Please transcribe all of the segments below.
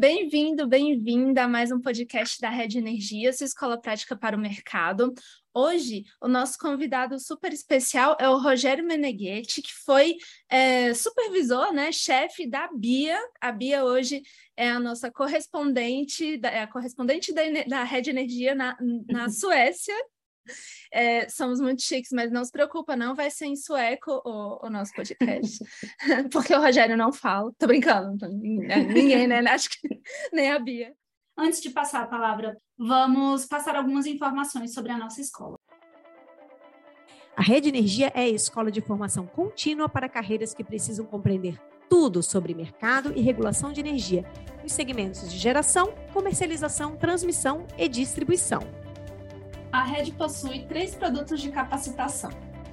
Bem-vindo, bem-vinda a mais um podcast da Rede Energia, sua escola prática para o mercado. Hoje, o nosso convidado super especial é o Rogério Meneghetti, que foi é, supervisor, né, chefe da Bia. A Bia hoje é a nossa correspondente, é a correspondente da, da Rede Energia na, na Suécia. É, somos muito chiques, mas não se preocupa, não vai ser em sueco o, o nosso podcast. Porque o Rogério não fala. Tô brincando, ninguém, né? Acho que nem a Bia. Antes de passar a palavra, vamos passar algumas informações sobre a nossa escola. A Rede Energia é a escola de formação contínua para carreiras que precisam compreender tudo sobre mercado e regulação de energia, nos segmentos de geração, comercialização, transmissão e distribuição a Rede possui três produtos de capacitação: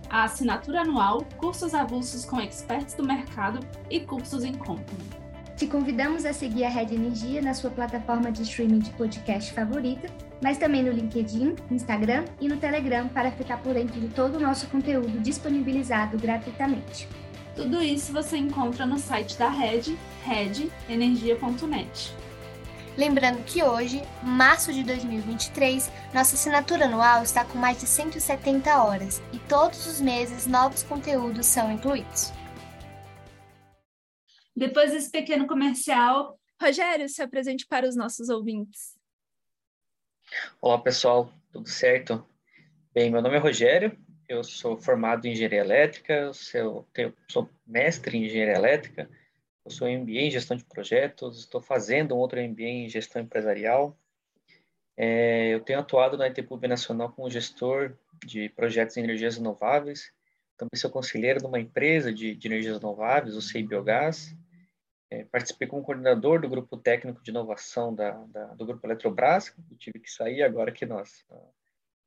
a assinatura anual, cursos avulsos com experts do mercado e cursos em company. Te convidamos a seguir a Rede Energia na sua plataforma de streaming de podcast favorita, mas também no LinkedIn, Instagram e no Telegram para ficar por dentro de todo o nosso conteúdo disponibilizado gratuitamente. Tudo isso você encontra no site da Rede, redenergia.net. Lembrando que hoje, março de 2023, nossa assinatura anual está com mais de 170 horas e todos os meses novos conteúdos são incluídos. Depois desse pequeno comercial, Rogério, se apresente para os nossos ouvintes. Olá, pessoal, tudo certo? Bem, meu nome é Rogério, eu sou formado em engenharia elétrica, eu sou, sou mestre em engenharia elétrica eu sou MBA em gestão de projetos, estou fazendo um outro MBA em gestão empresarial. É, eu tenho atuado na ITPUB Nacional como gestor de projetos em energias renováveis. Também sou conselheiro de uma empresa de, de energias renováveis, o CEI Biogás. É, participei como coordenador do grupo técnico de inovação da, da, do Grupo Eletrobras. Eu tive que sair agora que nós,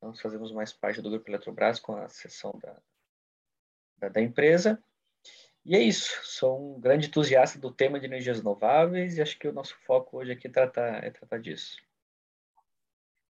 nós fazemos mais parte do Grupo Eletrobras com a sessão da, da, da empresa. E é isso, sou um grande entusiasta do tema de energias renováveis e acho que o nosso foco hoje aqui é tratar, é tratar disso.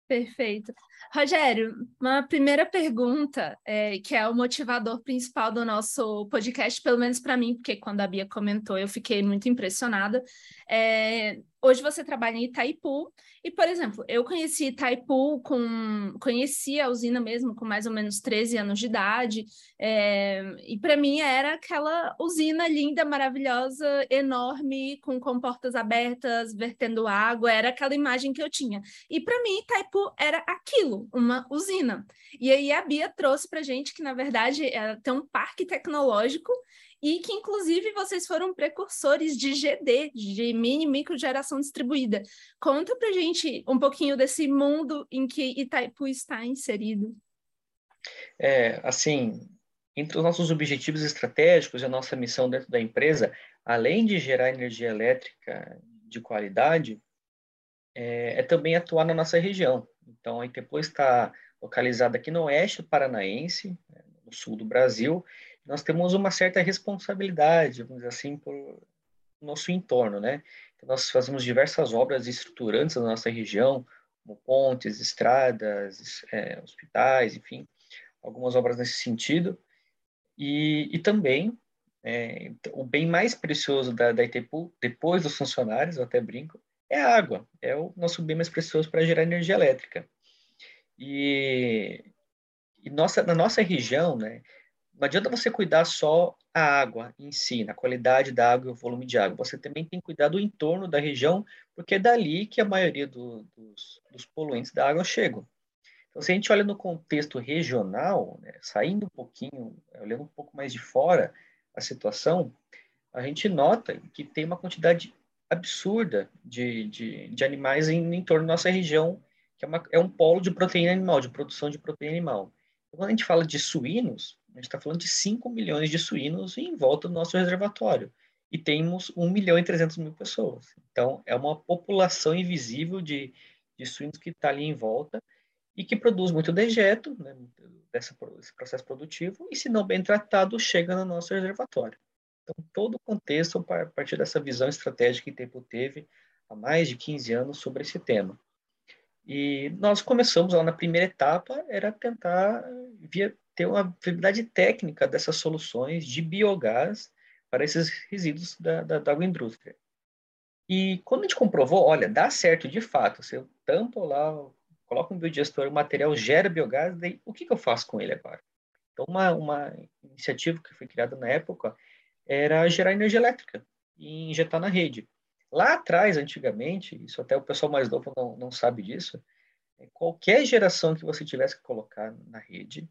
Perfeito. Rogério, uma primeira pergunta, é, que é o motivador principal do nosso podcast, pelo menos para mim, porque quando a Bia comentou eu fiquei muito impressionada. É, hoje você trabalha em Itaipu, e, por exemplo, eu conheci Itaipu com. conheci a usina mesmo com mais ou menos 13 anos de idade, é, e para mim era aquela usina linda, maravilhosa, enorme, com comportas abertas, vertendo água, era aquela imagem que eu tinha. E para mim, Itaipu era aquilo, uma usina. E aí a Bia trouxe para gente que, na verdade, tem um parque tecnológico e que, inclusive, vocês foram precursores de GD, de mini micro geração distribuída. Conta para gente um pouquinho desse mundo em que Itaipu está inserido. É, assim, entre os nossos objetivos estratégicos e a nossa missão dentro da empresa, além de gerar energia elétrica de qualidade, é, é também atuar na nossa região. Então, a Itaipu está localizada aqui no oeste paranaense, né, no sul do Brasil, nós temos uma certa responsabilidade, vamos dizer assim, por nosso entorno, né? Então, nós fazemos diversas obras estruturantes na nossa região, como pontes, estradas, é, hospitais, enfim, algumas obras nesse sentido. E, e também, é, o bem mais precioso da, da Itepu, depois dos funcionários, eu até brinco, é a água. É o nosso bem mais precioso para gerar energia elétrica. E, e nossa, na nossa região, né, não adianta você cuidar só a água em si, na qualidade da água e o volume de água. Você também tem que cuidar do entorno da região, porque é dali que a maioria do, dos, dos, poluentes da água chegam. Então, se a gente olha no contexto regional, né, saindo um pouquinho, olhando um pouco mais de fora a situação, a gente nota que tem uma quantidade absurda de, de, de animais em, em torno da nossa região, que é, uma, é um polo de proteína animal, de produção de proteína animal. Então, quando a gente fala de suínos, a gente está falando de 5 milhões de suínos em volta do nosso reservatório. E temos 1 milhão e 300 mil pessoas. Então, é uma população invisível de, de suínos que está ali em volta e que produz muito dejeto né, desse, processo produtivo e, se não bem tratado, chega no nosso reservatório. Então, todo o contexto a partir dessa visão estratégica que o Tempo teve há mais de 15 anos sobre esse tema. E nós começamos lá na primeira etapa, era tentar via, ter uma viabilidade técnica dessas soluções de biogás para esses resíduos da, da, da agroindústria. E quando a gente comprovou, olha, dá certo de fato, você tampa lá, coloca um biodigestor, o material gera biogás, daí o que, que eu faço com ele agora? Então, uma, uma iniciativa que foi criada na época era gerar energia elétrica e injetar na rede. Lá atrás, antigamente, isso até o pessoal mais novo não, não sabe disso, qualquer geração que você tivesse que colocar na rede,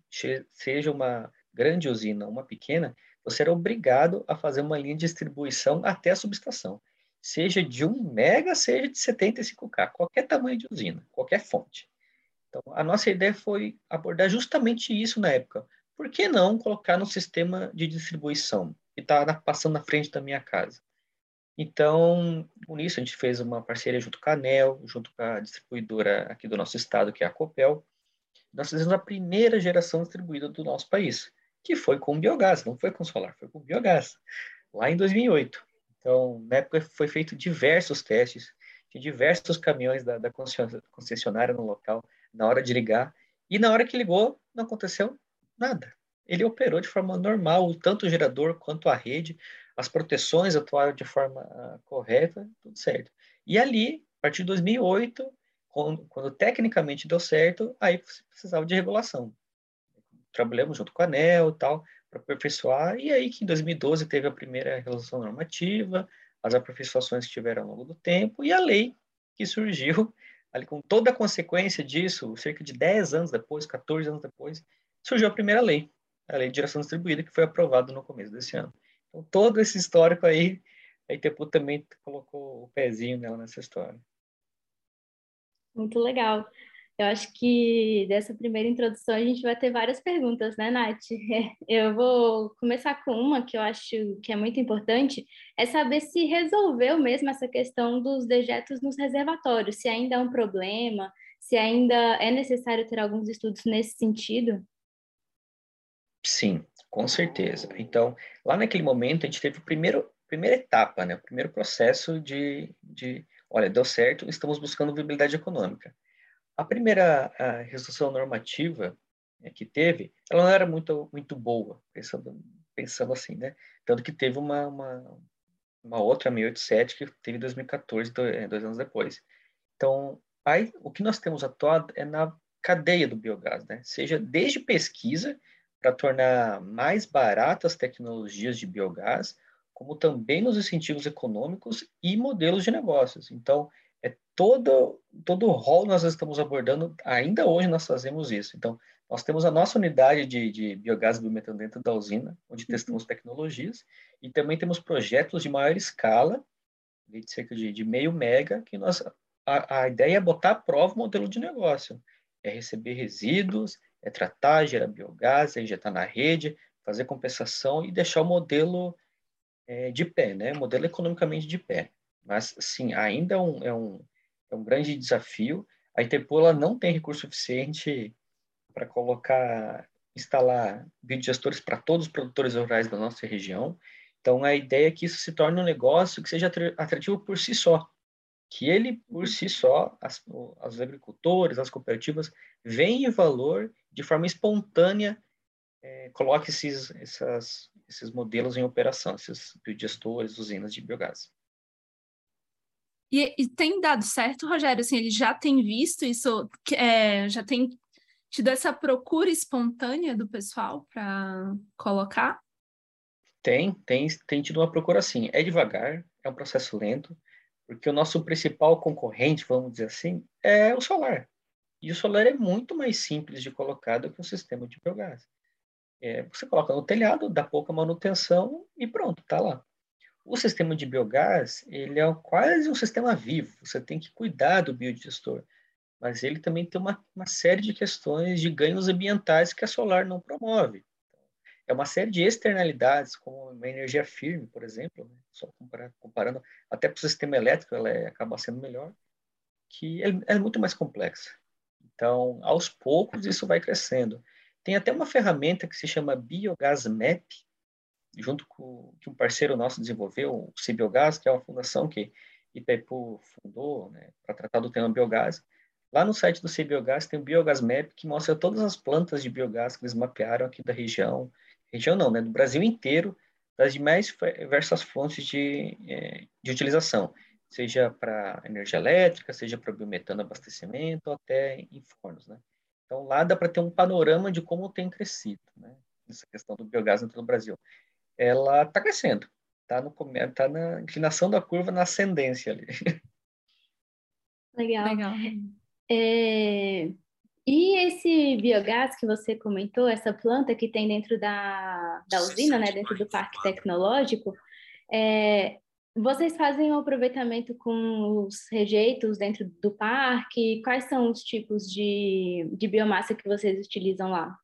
seja uma grande usina, uma pequena, você era obrigado a fazer uma linha de distribuição até a subestação seja de 1 mega, seja de 75K, qualquer tamanho de usina, qualquer fonte. Então, a nossa ideia foi abordar justamente isso na época. Por que não colocar no sistema de distribuição que está passando na frente da minha casa? Então, com isso, a gente fez uma parceria junto com a ANEL, junto com a distribuidora aqui do nosso estado, que é a Copel. Nós fizemos a primeira geração distribuída do nosso país, que foi com biogás, não foi com solar, foi com biogás, lá em 2008. Então, na época foi feito diversos testes, tinha diversos caminhões da, da concessionária no local, na hora de ligar, e na hora que ligou, não aconteceu nada. Ele operou de forma normal, tanto o gerador quanto a rede, as proteções atuaram de forma uh, correta, tudo certo. E ali, a partir de 2008, quando, quando tecnicamente deu certo, aí precisava de regulação. Trabalhamos junto com a ANEL tal, para aperfeiçoar, e aí que em 2012 teve a primeira resolução normativa, as aperfeiçoações que tiveram ao longo do tempo, e a lei que surgiu, ali com toda a consequência disso, cerca de 10 anos depois, 14 anos depois, surgiu a primeira lei, a Lei de Direção Distribuída, que foi aprovada no começo desse ano. Então, todo esse histórico aí, a Itepu também colocou o pezinho nela nessa história. Muito legal. Eu acho que dessa primeira introdução a gente vai ter várias perguntas, né, Nath? Eu vou começar com uma que eu acho que é muito importante, é saber se resolveu mesmo essa questão dos dejetos nos reservatórios, se ainda é um problema, se ainda é necessário ter alguns estudos nesse sentido. Sim, com certeza. Então, lá naquele momento, a gente teve a primeiro, primeira etapa, né? o primeiro processo de, de, olha, deu certo, estamos buscando viabilidade econômica. A primeira a resolução normativa né, que teve, ela não era muito, muito boa, pensando, pensando assim, né? Tanto que teve uma, uma, uma outra, 687, que teve em 2014, dois, é, dois anos depois. Então, aí, o que nós temos atuado é na cadeia do biogás, né? Seja desde pesquisa para tornar mais baratas tecnologias de biogás, como também nos incentivos econômicos e modelos de negócios. Então, é todo todo o rol nós estamos abordando, ainda hoje nós fazemos isso. Então, nós temos a nossa unidade de, de biogás e biometano dentro da usina, onde uhum. testamos tecnologias, e também temos projetos de maior escala, de cerca de, de meio mega, que nós, a, a ideia é botar à prova o modelo de negócio. É receber resíduos, é tratar, gerar biogás, injetar na rede, fazer compensação e deixar o modelo é, de pé, né? Modelo economicamente de pé. Mas, sim, ainda é um, é um, é um grande desafio. A Interpol não tem recurso suficiente para colocar, instalar biodigestores para todos os produtores rurais da nossa região. Então, a ideia é que isso se torne um negócio que seja atrativo por si só. Que ele, por si só, as, os agricultores, as cooperativas, veem em valor de forma espontânea, é, coloque esses, essas, esses modelos em operação, esses biodigestores, usinas de biogás. E, e, tem dado certo, Rogério? Assim, ele já tem visto isso, é, já tem tido essa procura espontânea do pessoal para colocar? Tem, tem, tem tido uma procura assim. É devagar, é um processo lento, porque o nosso principal concorrente, vamos dizer assim, é o solar. E o solar é muito mais simples de colocar do que o sistema de biogás. É, você coloca no telhado, dá pouca manutenção e pronto, está lá. O sistema de biogás, ele é quase um sistema vivo, você tem que cuidar do biodigestor, mas ele também tem uma, uma série de questões de ganhos ambientais que a solar não promove. É uma série de externalidades, como uma energia firme, por exemplo, né? só comparando, até para o sistema elétrico ela é, acaba sendo melhor, que é, é muito mais complexa. Então, aos poucos, isso vai crescendo. Tem até uma ferramenta que se chama Biogás Map, junto com que um parceiro nosso desenvolveu, o Cibiogás, que é uma fundação que Itaipu fundou né, para tratar do tema biogás. Lá no site do Cibiogás tem o Biogás Map, que mostra todas as plantas de biogás que eles mapearam aqui da região, região não, né, do Brasil inteiro, das demais diversas fontes de, é, de utilização, seja para energia elétrica, seja para biometano abastecimento, até em fornos, né? Então, lá dá para ter um panorama de como tem crescido, né? Essa questão do biogás dentro do Brasil. Ela está crescendo, está tá na inclinação da curva, na ascendência ali. Legal. Legal. É, e esse biogás que você comentou, essa planta que tem dentro da, da usina, né, dentro do parque tecnológico, é, vocês fazem o um aproveitamento com os rejeitos dentro do parque? Quais são os tipos de, de biomassa que vocês utilizam lá?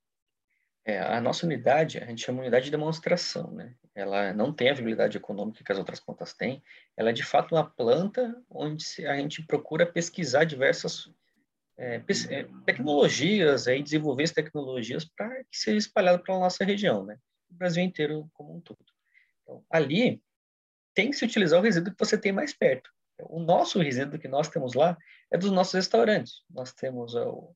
É, a nossa unidade, a gente chama unidade de demonstração, né? Ela não tem a viabilidade econômica que as outras plantas têm. Ela é, de fato, uma planta onde a gente procura pesquisar diversas é, é, tecnologias, aí, desenvolver as tecnologias para que seja espalhado para a nossa região, né? O Brasil inteiro como um todo. Então, ali tem que se utilizar o resíduo que você tem mais perto. O nosso resíduo que nós temos lá é dos nossos restaurantes. Nós temos o,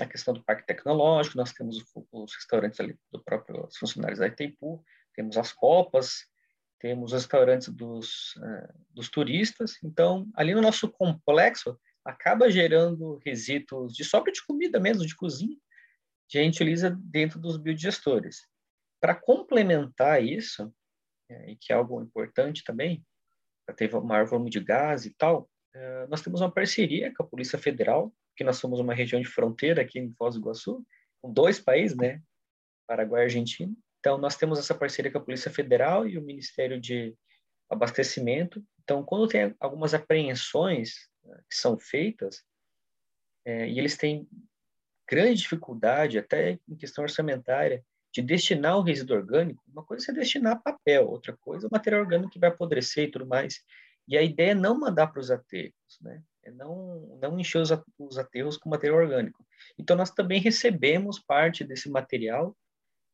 a questão do parque tecnológico, nós temos os restaurantes ali do próprio os funcionários da Itaipu, temos as copas, temos os restaurantes dos, uh, dos turistas. Então, ali no nosso complexo, acaba gerando resíduos de sobra de comida mesmo, de cozinha, que a gente utiliza dentro dos biodigestores. Para complementar isso, é, e que é algo importante também, para ter maior volume de gás e tal, é, nós temos uma parceria com a Polícia Federal, que nós somos uma região de fronteira aqui em Foz do Iguaçu, com dois países, né, Paraguai e Argentina. Então, nós temos essa parceria com a Polícia Federal e o Ministério de Abastecimento. Então, quando tem algumas apreensões que são feitas, é, e eles têm grande dificuldade, até em questão orçamentária, de destinar o resíduo orgânico. Uma coisa é destinar papel, outra coisa é o material orgânico que vai apodrecer e tudo mais. E a ideia é não mandar para os aterros, né? É não, não encher os, os aterros com material orgânico. Então, nós também recebemos parte desse material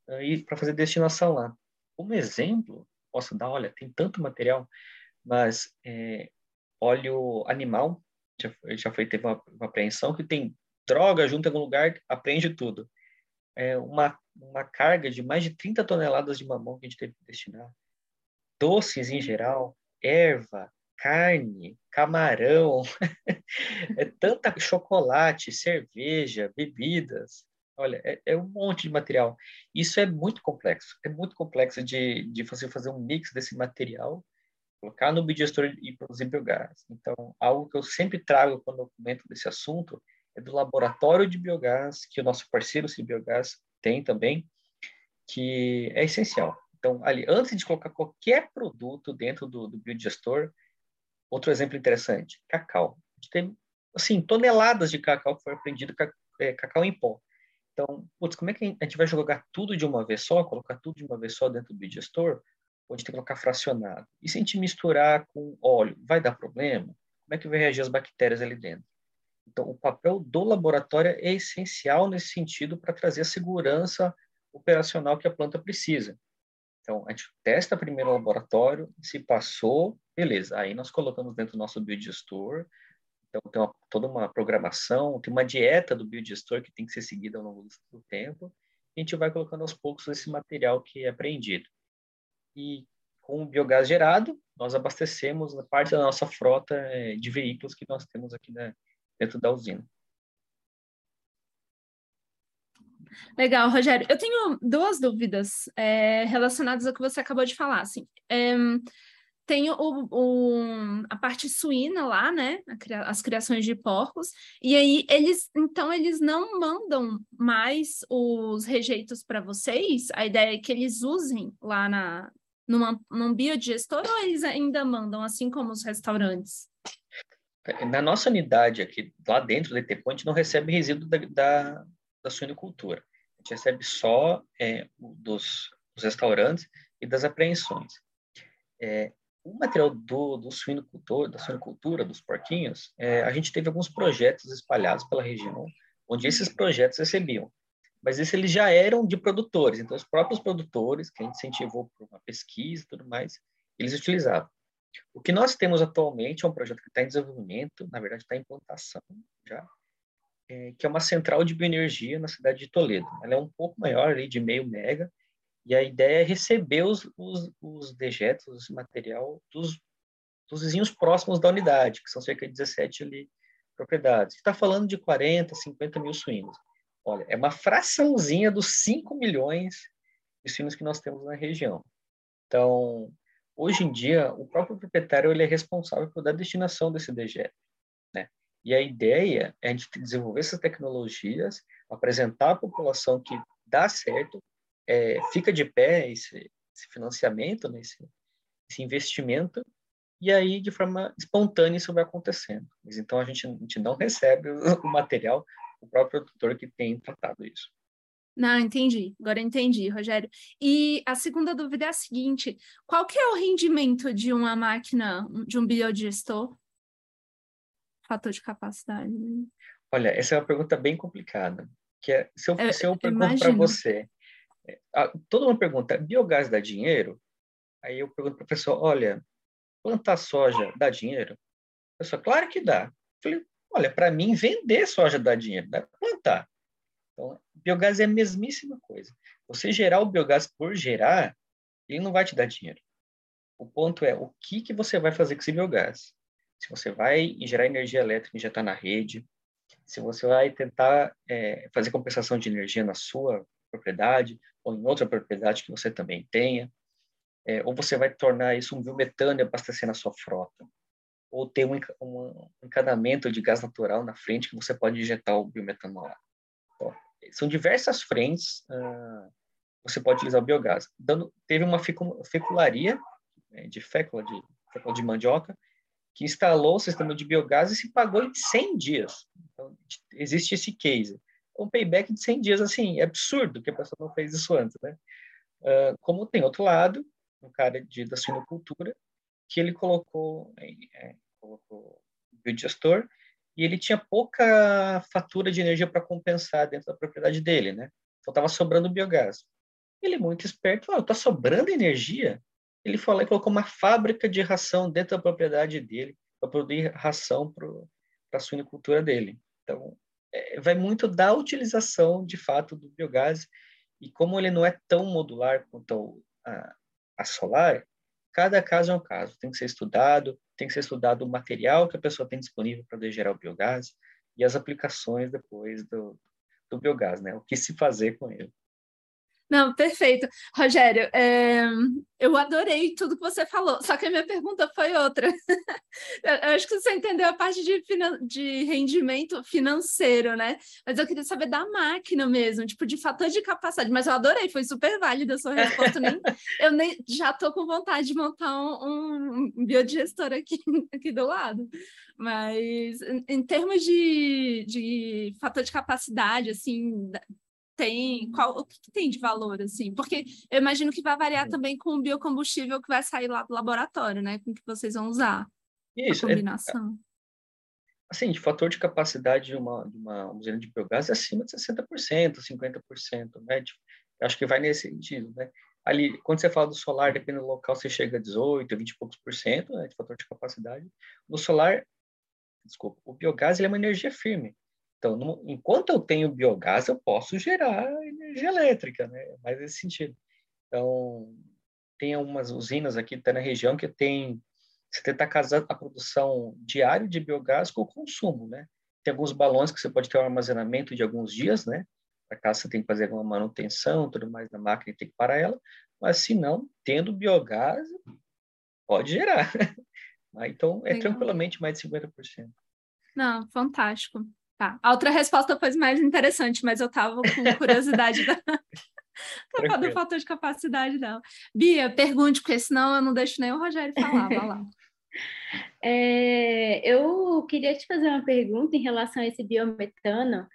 uh, para fazer destinação lá. Como exemplo, posso dar, olha, tem tanto material, mas é, óleo animal, já, já foi, teve uma, uma apreensão que tem droga junto em algum lugar, apreende tudo. É uma, uma carga de mais de 30 toneladas de mamão que a gente teve que destinar. Doces em geral, erva, carne, camarão, é tanta chocolate, cerveja, bebidas. Olha, é, é, um monte de material. Isso é muito complexo. É muito complexo de, de você fazer um mix desse material colocar no biodigestor e produzir biogás. Então, algo que eu sempre trago quando eu comento desse assunto é do laboratório de biogás, que o nosso parceiro de biogás tem também, que é essencial. Então, ali, antes de colocar qualquer produto dentro do, do biodigestor, outro exemplo interessante, cacau. A gente tem, assim, toneladas de cacau que foi aprendido, é, cacau em pó. Então, putz, como é que a gente vai jogar tudo de uma vez só, colocar tudo de uma vez só dentro do biodigestor? pode ter que colocar fracionado. E se a gente misturar com óleo, vai dar problema? Como é que vai reagir as bactérias ali dentro? Então, o papel do laboratório é essencial nesse sentido para trazer a segurança operacional que a planta precisa. Então, a gente testa primeiro o laboratório, se passou, beleza. Aí nós colocamos dentro do nosso biodigestor. Então, tem uma, toda uma programação, tem uma dieta do biodigestor que tem que ser seguida ao longo do tempo. A gente vai colocando aos poucos esse material que é apreendido e com o biogás gerado, nós abastecemos parte da nossa frota eh, de veículos que nós temos aqui dentro da usina. Legal, Rogério. Eu tenho duas dúvidas é, relacionadas ao que você acabou de falar. Assim, é, tem o, o, a parte suína lá, né? As criações de porcos, e aí eles, então, eles não mandam mais os rejeitos para vocês. A ideia é que eles usem lá na, numa, num biodigestor ou eles ainda mandam, assim como os restaurantes? Na nossa unidade aqui, lá dentro do ETPO, a gente não recebe resíduo da, da, da suinocultura. A gente recebe só é, dos, dos, restaurantes e das apreensões. É, o material do, do suinocultor, da suinocultura, dos porquinhos, é, a gente teve alguns projetos espalhados pela região, onde esses projetos recebiam mas isso eles já eram de produtores, então os próprios produtores, que a gente incentivou por uma pesquisa e tudo mais, eles utilizavam. O que nós temos atualmente é um projeto que está em desenvolvimento, na verdade está em implantação já, é, que é uma central de bioenergia na cidade de Toledo. Ela é um pouco maior, ali, de meio mega, e a ideia é receber os, os, os dejetos, esse material dos, dos vizinhos próximos da unidade, que são cerca de 17 ali, propriedades. Está falando de 40, 50 mil suínos. Olha, é uma fraçãozinha dos 5 milhões de suínos que nós temos na região. Então, hoje em dia, o próprio proprietário ele é responsável por dar destinação desse DGF. Né? E a ideia é a gente desenvolver essas tecnologias, apresentar à população que dá certo, é, fica de pé esse, esse financiamento, né, esse, investimento, e aí de forma espontânea isso vai acontecendo. Mas então a gente, a gente não recebe o material, o próprio produtor que tem tratado isso. Não, entendi. Agora entendi, Rogério. E a segunda dúvida é a seguinte: qual que é o rendimento de uma máquina, de um biodigestor? Fator de capacidade. Olha, essa é uma pergunta bem complicada. Que é, se eu, eu se eu pergunto para você, é, toda uma pergunta, biogás dá dinheiro? Aí eu pergunto para a pessoa, olha, plantar soja dá dinheiro? A pessoa, claro que dá. Eu falei, olha, para mim vender soja dá dinheiro, dá plantar. Então, biogás é a mesmíssima coisa. Você gerar o biogás por gerar, ele não vai te dar dinheiro. O ponto é o que, que você vai fazer com esse biogás. Se você vai gerar energia elétrica e já está na rede, se você vai tentar é, fazer compensação de energia na sua propriedade ou em outra propriedade que você também tenha, é, ou você vai tornar isso um biometano e abastecer na sua frota, ou ter um, um, encanamento de gás natural na frente que você pode injetar o biometano lá são diversas frentes uh, você pode utilizar o biogás. Dando, teve uma fecularia né, de fécula de, fécula de mandioca que instalou o sistema de biogás e se pagou em 100 dias. Então, existe esse case. Um payback de 100 dias, assim, é absurdo que a pessoa não fez isso antes, né? Uh, como tem outro lado, um cara de, da suinocultura, que ele colocou, é, colocou biodigestor e ele tinha pouca fatura de energia para compensar dentro da propriedade dele, né? Então estava sobrando biogás. Ele, muito esperto, falou: está sobrando energia? Ele foi lá e colocou uma fábrica de ração dentro da propriedade dele para produzir ração para a suinicultura dele. Então, é, vai muito da utilização, de fato, do biogás. E como ele não é tão modular quanto a, a solar, cada caso é um caso. Tem que ser estudado, tem que ser estudado o material que a pessoa tem disponível para gerar o biogás e as aplicações depois do, do biogás, né? O que se fazer com ele. Não, perfeito. Rogério, é, eu adorei tudo que você falou, só que a minha pergunta foi outra. eu acho que você entendeu a parte de, de rendimento financeiro, né? Mas eu queria saber da máquina mesmo, tipo, de fator de capacidade. Mas eu adorei, foi super válida a sua resposta. nem, eu nem já estou com vontade de montar um, um biodigestor aqui, aqui do lado. Mas em, em termos de, de fator de capacidade, assim, tem, qual, o que, que, tem de valor, assim? Porque eu imagino que vai variar também com o biocombustível que vai sair lá do laboratório, né? Com que vocês vão usar. Isso. A é, combinação. É, assim, de fator de capacidade de uma, de uma usina de biogás é acima de 60%, 50%, né? De, acho que vai nesse sentido, né? Ali, quando você fala do solar, dependendo do local, você chega a 18, 20 e poucos por cento né, de fator de capacidade. No solar, desculpa, o biogás ele é uma energia firme. Então, no, enquanto eu tenho biogás, eu posso gerar energia elétrica, né? Mais nesse sentido. Então, tem algumas usinas aqui tá na região que tem você tentar casar a produção diária de biogás com o consumo, né? Tem alguns balões que você pode ter um armazenamento de alguns dias, né? Para cá você tem que fazer alguma manutenção, tudo mais na máquina tem que parar ela. Mas se não, tendo biogás, pode gerar. então, é Legal. tranquilamente mais de 50%. Não, fantástico. Tá. A outra resposta foi mais interessante, mas eu estava com curiosidade da... do fator de capacidade dela. Bia, pergunte, porque senão eu não deixo nem o Rogério falar. Vai lá. É, eu queria te fazer uma pergunta em relação a esse biometano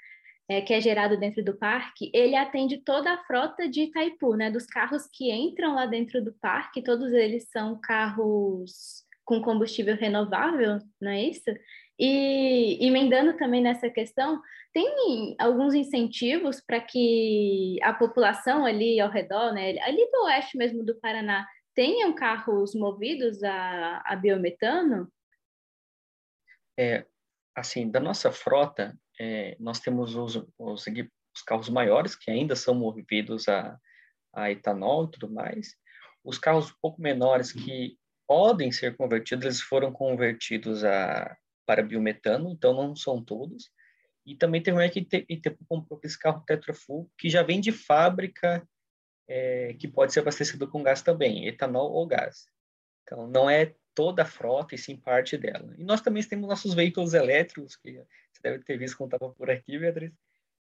é, que é gerado dentro do parque. Ele atende toda a frota de Itaipu, né? Dos carros que entram lá dentro do parque, todos eles são carros com combustível renovável, não é isso? E emendando também nessa questão, tem alguns incentivos para que a população ali ao redor, né, ali do oeste mesmo do Paraná, tenham carros movidos a, a biometano? É, assim, da nossa frota, é, nós temos os, os, os, carros maiores, que ainda são movidos a, a etanol e tudo mais. Os carros um pouco menores que podem ser convertidos, eles foram convertidos a, para biometano, então não são todos. E também tem um que Itaipu comprou esse carro Tetrafull, que já vem de fábrica, é, que pode ser abastecido com gás também, etanol ou gás. Então, não é toda a frota, e sim parte dela. E nós também temos nossos veículos elétricos, que você deve ter visto quando estava por aqui, Beatriz,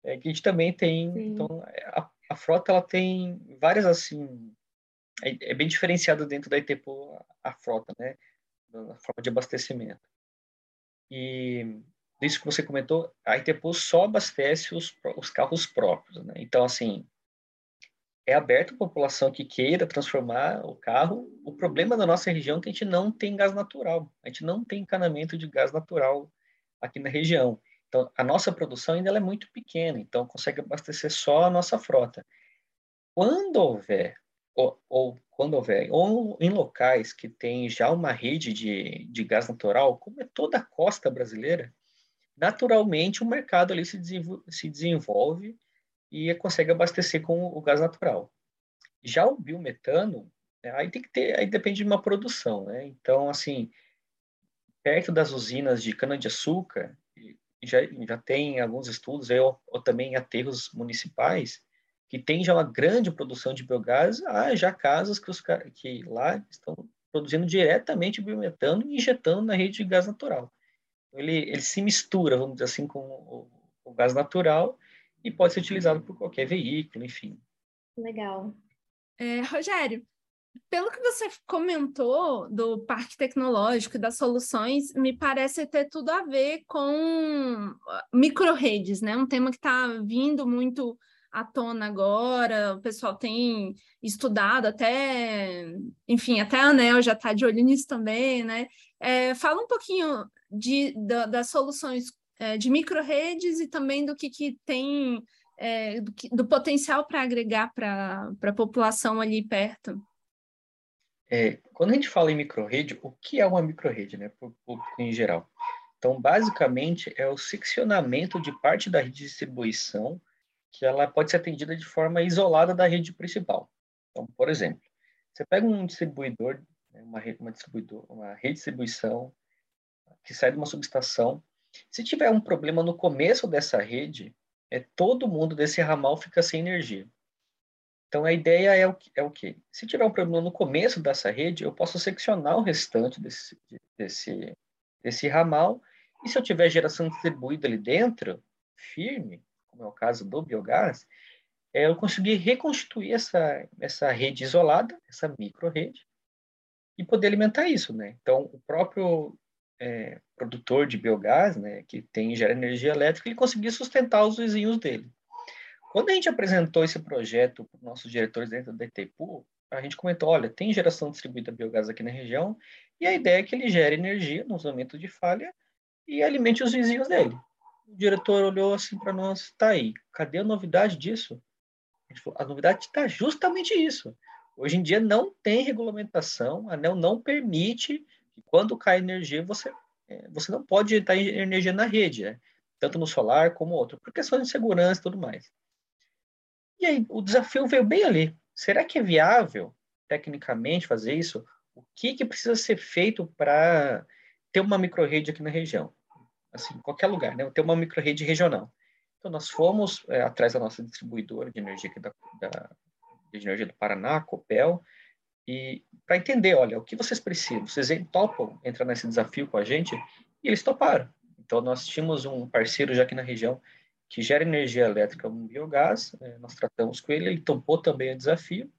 é, que a gente também tem. Sim. Então, a, a, frota ela tem várias, assim. É, é bem diferenciada dentro da Itaipu a, a frota, né? A forma de abastecimento. E isso que você comentou, a Itaipu só abastece os, os carros próprios, né? Então, assim, é aberto a população que queira transformar o carro. O problema da nossa região é que a gente não tem gás natural. A gente não tem encanamento de gás natural aqui na região. Então, a nossa produção ainda é muito pequena, então consegue abastecer só a nossa frota. Quando houver, ou, ou quando houver, ou em locais que tem já uma rede de, de gás natural, como é toda a costa brasileira, naturalmente o mercado ali se desenvolve, se desenvolve e consegue abastecer com o gás natural. Já o biometano, né, aí tem que ter, aí depende de uma produção, né? Então, assim, perto das usinas de cana-de-açúcar, já, já tem alguns estudos, ou, ou também aterros municipais, que tem já uma grande produção de biogás, há já casas que, os, que lá estão produzindo diretamente biometano e injetando na rede de gás natural ele, ele se mistura, vamos dizer assim, com o, o gás natural e pode ser utilizado por qualquer veículo, enfim. Legal. É, Rogério, pelo que você comentou do parque tecnológico e das soluções, me parece ter tudo a ver com microredes, né? Um tema que está vindo muito à tona agora, o pessoal tem estudado até, enfim, até a ANEL já está de olho nisso também, né? É, fala um pouquinho de, da, das soluções é, de microredes e também do que, que tem é, do, que, do, potencial para agregar para a população ali perto. É, quando a gente fala em microrede, o que é uma microrede, né, para o público em geral? Então, basicamente, é o seccionamento de parte da rede de distribuição que ela pode ser atendida de forma isolada da rede principal. Então, por exemplo, você pega um distribuidor, né, uma, rede, uma, distribuidor, uma redistribuição que sai de uma subestação. Se tiver um problema no começo dessa rede, é todo mundo desse ramal fica sem energia. Então a ideia é o, é o quê? Se tiver um problema no começo dessa rede, eu posso seccionar o restante desse, desse, desse ramal, e se eu tiver geração distribuída ali dentro, firme, como é o caso do biogás, é eu conseguir reconstituir essa, essa rede isolada, essa micro-rede, e poder alimentar isso, né? Então, o próprio é, produtor de biogás, né, que tem gera energia elétrica, ele conseguia sustentar os vizinhos dele. Quando a gente apresentou esse projeto para os nossos diretores dentro da Itaipu, a gente comentou, olha, tem geração distribuída de biogás aqui na região, e a ideia é que ele gere energia no momento de falha e alimente os vizinhos dele. O diretor olhou assim para nós, tá aí, cadê a novidade disso? A, falou, a novidade está justamente isso. Hoje em dia não tem regulamentação, a ANEL não permite que quando cai energia, você, é, você não pode injetar energia na rede, né? tanto no solar como outro, por questões de segurança e tudo mais. E aí, o desafio veio bem ali. Será que é viável, tecnicamente, fazer isso? O que, que precisa ser feito para ter uma microrede aqui na região? Assim, qualquer lugar, né? Ter uma microrede regional. Então, nós fomos é, atrás da nossa distribuidora de energia aqui da, da de energia do Paraná, Copel, e para entender, olha, o que vocês precisam? Vocês topam entrar nesse desafio com a gente? E eles toparam. Então, nós tínhamos um parceiro já aqui na região que gera energia elétrica com biogás, é, nós tratamos com ele, ele topou também o desafio.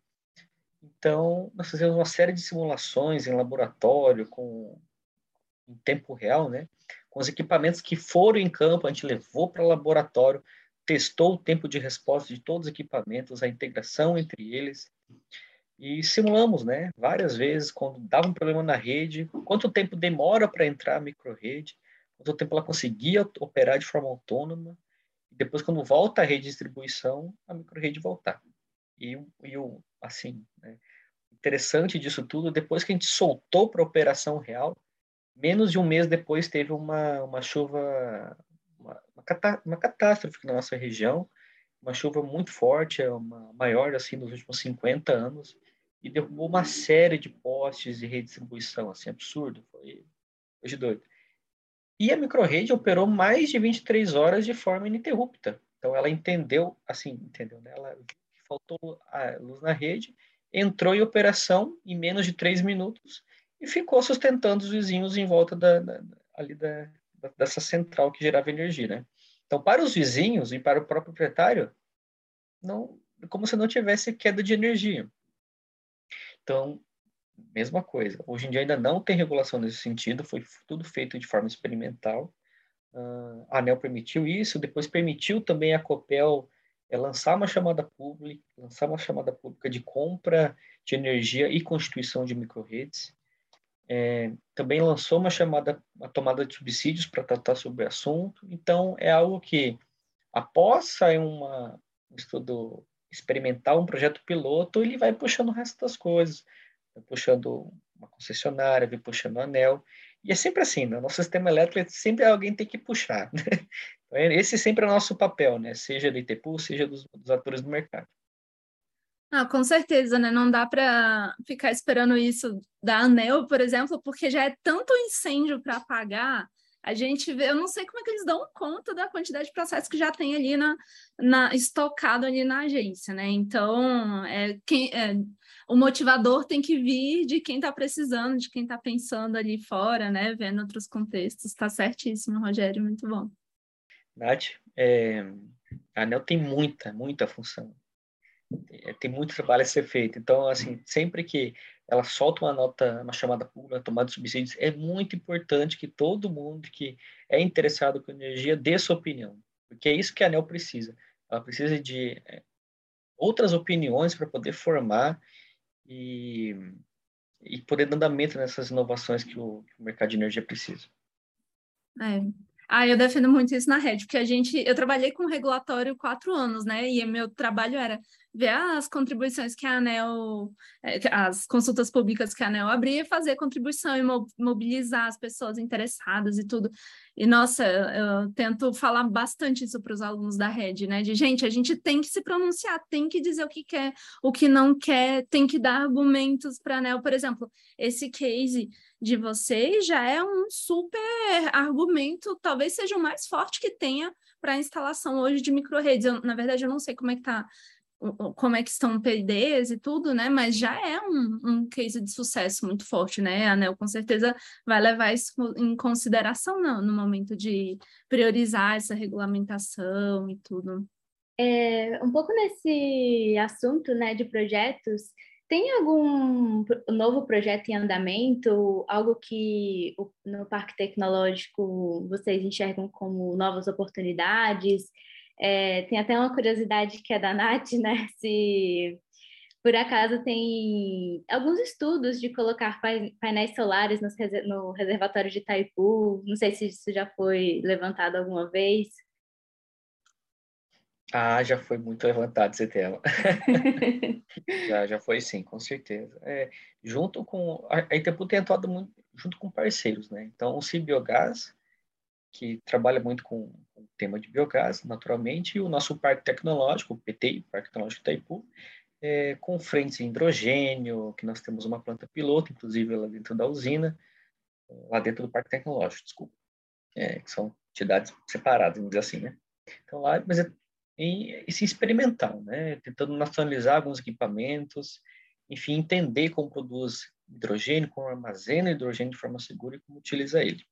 Então, nós fizemos uma série de simulações em laboratório, com em tempo real, né? Com os equipamentos que foram em campo, a gente levou para o laboratório, testou o tempo de resposta de todos os equipamentos, a integração entre eles, e simulamos, né, várias vezes, quando dava um problema na rede, quanto tempo demora para entrar a microrede, quanto tempo ela conseguia operar de forma autônoma, e depois, quando volta a rede de distribuição, a microrede voltar. E, e o, assim, né, interessante disso tudo, depois que a gente soltou para operação real, menos de um mês depois teve uma, uma chuva, uma, uma, catá uma catástrofe na nossa região, uma chuva muito forte, é uma maior assim dos últimos 50 anos, e derrubou uma série de postes de redistribuição, assim, absurdo, foi, foi de doido. E a microrede operou mais de 23 horas de forma ininterrupta. Então ela entendeu, assim, entendeu, né? Ela faltou a luz na rede, entrou em operação em menos de três minutos e ficou sustentando os vizinhos em volta da, da ali da, dessa central que gerava energia, né? Então, para os vizinhos e para o próprio proprietário, não, como se não tivesse queda de energia. Então, mesma coisa. Hoje em dia ainda não tem regulação nesse sentido, foi tudo feito de forma experimental. Uh, a ANEL permitiu isso, depois permitiu também a COPEL é, lançar uma chamada pública, lançar uma chamada pública de compra de energia e constituição de microredes. É, também lançou uma chamada, a tomada de subsídios para tratar sobre o assunto. Então, é algo que, após sair uma, um estudo experimental, um projeto piloto, ele vai puxando o resto das coisas, vai puxando uma concessionária, vai puxando o anel. E é sempre assim, né? nosso sistema elétrico, sempre alguém tem que puxar. Né? Esse sempre é o nosso papel, né? seja do ITPU, seja dos, dos atores do mercado. Ah, com certeza, né? Não dá para ficar esperando isso da ANEL, por exemplo, porque já é tanto incêndio para apagar. A gente vê, eu não sei como é que eles dão conta da quantidade de processos que já tem ali na, na estocado ali na agência, né? Então, é, quem, é, o motivador tem que vir de quem está precisando, de quem está pensando ali fora, né? Vendo outros contextos. Está certíssimo, Rogério, muito bom. Nath, é, a ANEL tem muita, muita função tem muito trabalho a ser feito. Então, assim, sempre que ela solta uma nota, uma chamada pública, tomada de subsídios, é muito importante que todo mundo que é interessado com energia dê sua opinião, porque é isso que a ANEL precisa. Ela precisa de é, outras opiniões para poder formar e, e poder dar andamento nessas inovações que o, que o mercado de energia precisa. É, ah, eu defendo muito isso na rede, porque a gente, eu trabalhei com regulatório quatro anos, né? E meu trabalho era ver as contribuições que a ANEL, é, as consultas públicas que a ANEL abria, fazer contribuição e mobilizar as pessoas interessadas e tudo. E, nossa, eu tento falar bastante isso para os alunos da rede, né? De, gente, a gente tem que se pronunciar, tem que dizer o que quer, o que não quer, tem que dar argumentos para a ANEL. Por exemplo, esse case de vocês já é um super argumento, talvez seja o mais forte que tenha para a instalação hoje de microredes. Eu, na verdade, eu não sei como é que está como é que estão PDs e tudo, né? Mas já é um, um case de sucesso muito forte, né? A ANEL com certeza vai levar isso em consideração no, no momento de priorizar essa regulamentação e tudo. É, um pouco nesse assunto, né, de projetos, tem algum novo projeto em andamento, algo que no Parque Tecnológico vocês enxergam como novas oportunidades? É, tem até uma curiosidade que é da Nath, né? Se por acaso tem alguns estudos de colocar painéis solares no reservatório de Itaipu, não sei se isso já foi levantado alguma vez. Ah, já foi muito levantado esse tema. já, já foi sim, com certeza. É, junto com a Itaipu tem atuado muito junto com parceiros, né? Então o Cibiogás, que trabalha muito com, o tema de biogás, naturalmente, e o nosso parque tecnológico, o PTI, Parque Tecnológico Itaipu, é, com frentes em hidrogênio, que nós temos uma planta piloto, inclusive lá dentro da usina, lá dentro do parque tecnológico, desculpa, é, que são entidades separadas, vamos dizer assim, né? Então lá, mas é e, e se experimental, né? tentando nacionalizar alguns equipamentos, enfim, entender como produz hidrogênio, como armazena hidrogênio de forma segura e como utiliza ele.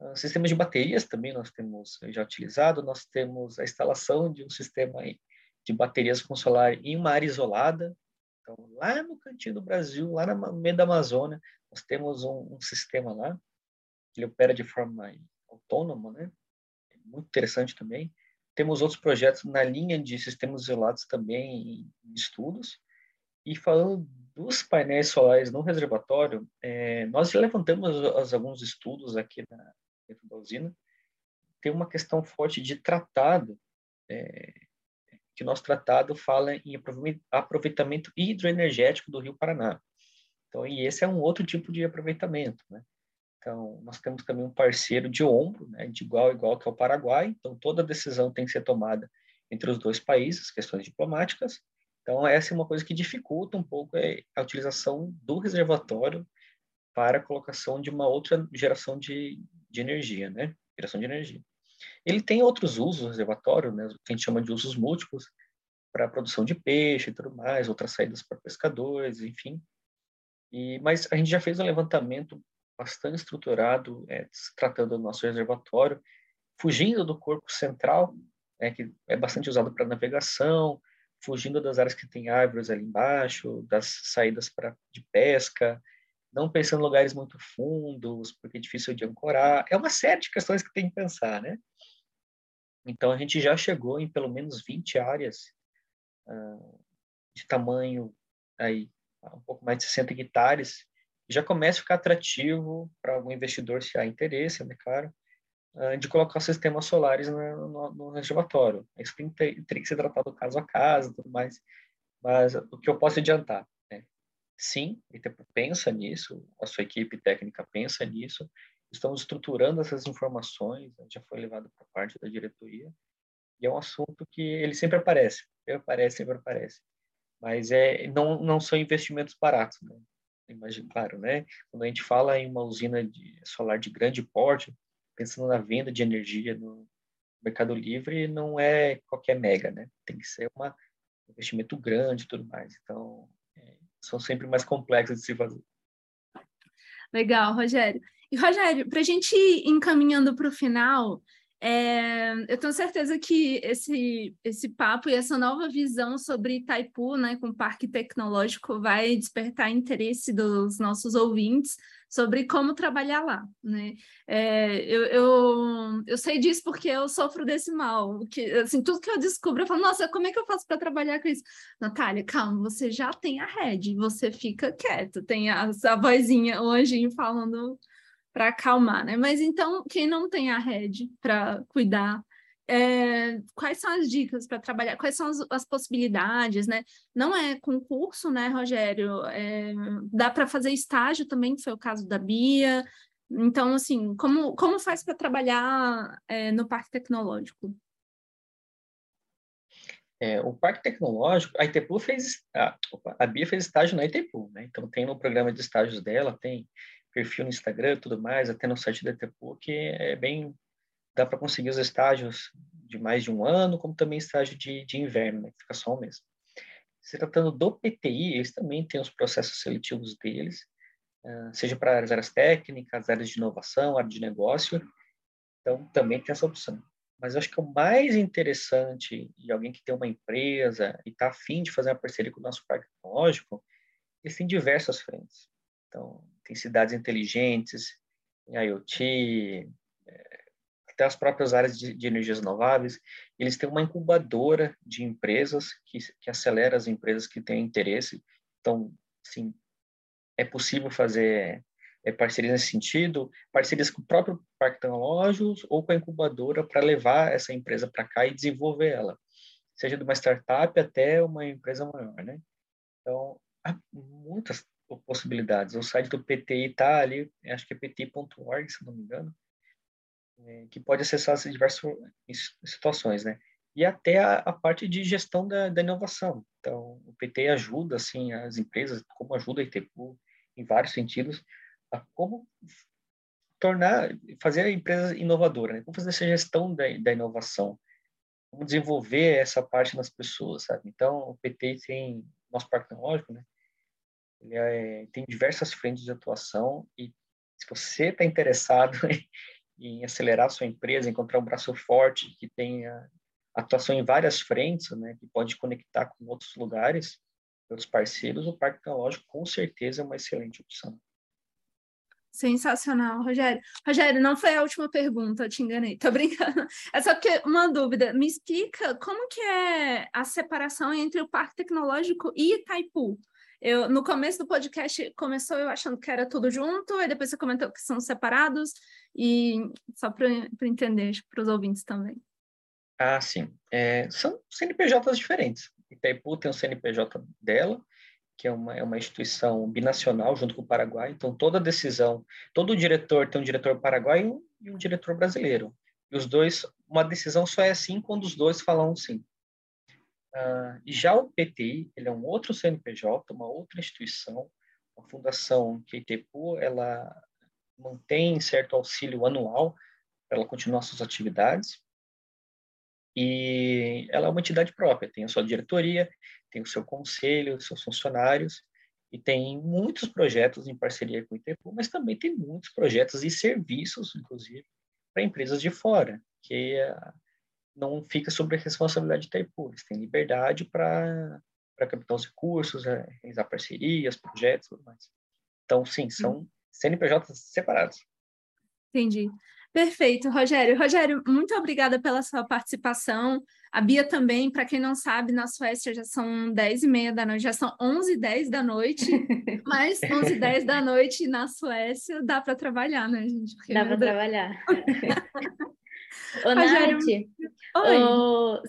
Uh, sistemas de baterias também nós temos já utilizado, nós temos a instalação de um sistema de baterias com solar em uma área isolada, então lá no cantinho do Brasil, lá no meio da Amazônia, nós temos um, um sistema lá, ele opera de forma autônoma, né? muito interessante também. Temos outros projetos na linha de sistemas isolados também em estudos. E falando dos painéis solares no reservatório, é, nós levantamos alguns estudos aqui na, dentro da usina. Tem uma questão forte de tratado, é, que nosso tratado fala em aproveitamento hidroenergético do Rio Paraná. Então, e esse é um outro tipo de aproveitamento, né? Então, nós temos também um parceiro de ombro, né, de igual a igual, que é o Paraguai. Então, toda decisão tem que ser tomada entre os dois países, questões diplomáticas. Então, essa é uma coisa que dificulta um pouco é, a utilização do reservatório para a colocação de uma outra geração de, de energia, né? Geração de energia. Ele tem outros usos, reservatório, né? que a gente chama de usos múltiplos, para produção de peixe e tudo mais, outras saídas para pescadores, enfim. E, mas a gente já fez um levantamento bastante estruturado, é, tratando do nosso reservatório, fugindo do corpo central, né, que é bastante usado para navegação, fugindo das áreas que tem árvores ali embaixo, das saídas para de pesca, não pensando em lugares muito fundos, porque é difícil de ancorar. É uma série de questões que tem que pensar, né? Então, a gente já chegou em pelo menos 20 áreas uh, de tamanho aí, um pouco mais de 60 hectares, já começa a ficar atrativo para algum investidor, se há interesse, né, claro, uh, de colocar sistemas solares no, no, no reservatório. Isso tem, tem, tem, que ser tratado caso a caso, tudo mais. Mas o que eu posso adiantar? Sim, pensa nisso, a sua equipe técnica pensa nisso, estamos estruturando essas informações, já foi levado para parte da diretoria, e é um assunto que ele sempre aparece, sempre aparece, sempre aparece. Mas é, não, não são investimentos baratos, né? Imagina, claro, né? Quando a gente fala em uma usina de solar de grande porte, pensando na venda de energia no Mercado Livre, não é qualquer mega, né? Tem que ser uma, um investimento grande e tudo mais. Então, são sempre mais complexos de se fazer. Legal, Rogério. E, Rogério, para a gente ir encaminhando para o final, é, eu tenho certeza que esse, esse papo e essa nova visão sobre Itaipu, né, com o Parque Tecnológico, vai despertar interesse dos nossos ouvintes sobre como trabalhar lá, né? É, eu, eu, eu sei disso porque eu sofro desse mal, que assim tudo que eu descubro eu falo, nossa, como é que eu faço para trabalhar com isso? Natália, calma, você já tem a rede, você fica quieto, tem a, a vozinha, o anjinho falando para acalmar, né? Mas então, quem não tem a rede para cuidar, é, quais são as dicas para trabalhar? Quais são as, as, possibilidades, né? Não é concurso, né, Rogério? É, dá para fazer estágio também, que foi o caso da Bia. Então, assim, como, como faz para trabalhar é, no Parque Tecnológico? É, o Parque Tecnológico, a Itepu fez, a, a Bia fez estágio na Itepu, né? Então tem no programa de estágios dela, tem perfil no Instagram tudo mais, até no site da Itepu, que é bem dá para conseguir os estágios de mais de um ano, como também estágio de, de inverno, né, fica só um mês. Se tratando do PTI, eles também têm os processos seletivos deles, seja para as áreas técnicas, áreas de inovação, área de negócio, então também tem essa opção. Mas eu acho que o mais interessante, e alguém que tem uma empresa e está afim de fazer uma parceria com o nosso parque tecnológico, eles têm diversas frentes. Então, tem cidades inteligentes, IoT, é, até as próprias áreas de, de, energias renováveis. Eles têm uma incubadora de empresas que, que acelera as empresas que têm interesse. Então, sim, é possível fazer é, parcerias nesse sentido, parcerias com o próprio parque tecnológico ou com a incubadora para levar essa empresa para cá e desenvolver ela, seja de uma startup até uma empresa maior, né? Então, há muitas possibilidades. O site do PTI está ali, acho que é pt.org, se não me engano, é, que pode acessar essas diversas situações, né? E até a, a parte de gestão da, da, inovação. Então, o PT ajuda, assim, as empresas, como ajuda a ITPU, em vários sentidos, a como tornar, fazer a empresa inovadora, né? Como fazer essa gestão da, da inovação, como desenvolver essa parte nas pessoas, sabe? Então, o PT tem, nosso parque tecnológico, né? Ele é, tem diversas frentes de atuação e se você está interessado em acelerar sua empresa, encontrar um braço forte que tenha atuação em várias frentes, né, que pode conectar com outros lugares, outros parceiros, o Parque Tecnológico com certeza é uma excelente opção. Sensacional, Rogério. Rogério, não foi a última pergunta, eu te enganei, tô brincando. É só porque uma dúvida, me explica como que é a separação entre o Parque Tecnológico e Itaipu? Eu, no começo do podcast, começou eu achando que era tudo junto, aí depois você comentou que são separados, e só para entender, para os ouvintes também. Ah, sim. É, são CNPJs diferentes. Itaipu tem o CNPJ dela, que é uma, é uma instituição binacional junto com o Paraguai, então toda decisão, todo diretor tem um diretor paraguaio e um diretor brasileiro. E os dois, uma decisão só é assim quando os dois falam sim. Uh, e já o PTI, ele é um outro CNPJ, uma outra instituição, uma fundação que a Itepu, ela mantém certo auxílio anual para ela continuar suas atividades. E ela é uma entidade própria, tem a sua diretoria, tem o seu conselho, seus funcionários, e tem muitos projetos em parceria com o Itepu, mas também tem muitos projetos e serviços, inclusive, para empresas de fora, que uh, não fica sobre a responsabilidade de Itaipu. Eles têm liberdade para captar os recursos, é, realizar parcerias, projetos e tudo mais. Então, sim, são CNPJs separados. Entendi. Perfeito, Rogério. Rogério, muito obrigada pela sua participação. A Bia também, para quem não sabe, na Suécia já são 10 e meia da noite, já são 11 e 10 da noite, mas 11 e 10 da noite na Suécia dá para trabalhar, né, gente? Porque, dá para trabalhar. Ô, Nath,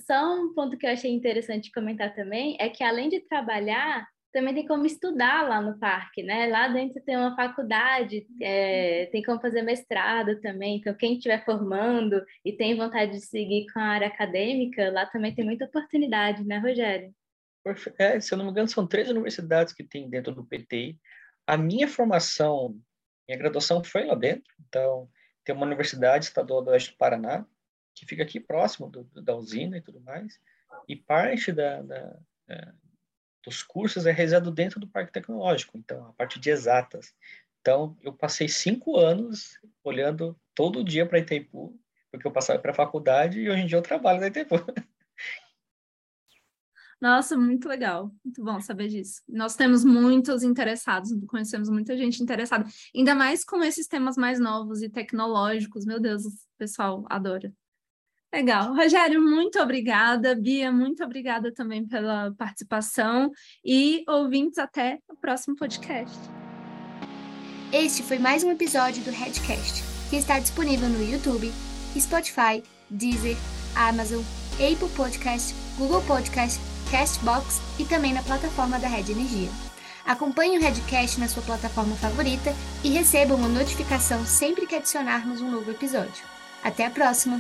só um ponto que eu achei interessante comentar também é que além de trabalhar, também tem como estudar lá no parque, né? Lá dentro tem uma faculdade, é, tem como fazer mestrado também. Então, quem estiver formando e tem vontade de seguir com a área acadêmica, lá também tem muita oportunidade, né, Rogério? É, se eu não me engano, são três universidades que tem dentro do PTI. A minha formação, minha graduação foi lá dentro. Então, tem uma universidade estadual do Oeste do Paraná, que fica aqui próximo do, da usina e tudo mais, e parte da, da, é, dos cursos é realizado dentro do Parque Tecnológico, então, a parte de exatas. Então, eu passei cinco anos olhando todo dia para Itaipu, porque eu passava para a faculdade e hoje em dia eu trabalho na Itaipu. Nossa, muito legal, muito bom saber disso. Nós temos muitos interessados, conhecemos muita gente interessada, ainda mais com esses temas mais novos e tecnológicos. Meu Deus, o pessoal adora. Legal. Rogério, muito obrigada. Bia, muito obrigada também pela participação. E ouvintes, até o próximo podcast. Este foi mais um episódio do Redcast, que está disponível no YouTube, Spotify, Deezer, Amazon, Apple Podcast, Google Podcast, Castbox e também na plataforma da Red Energia. Acompanhe o Redcast na sua plataforma favorita e receba uma notificação sempre que adicionarmos um novo episódio. Até a próxima!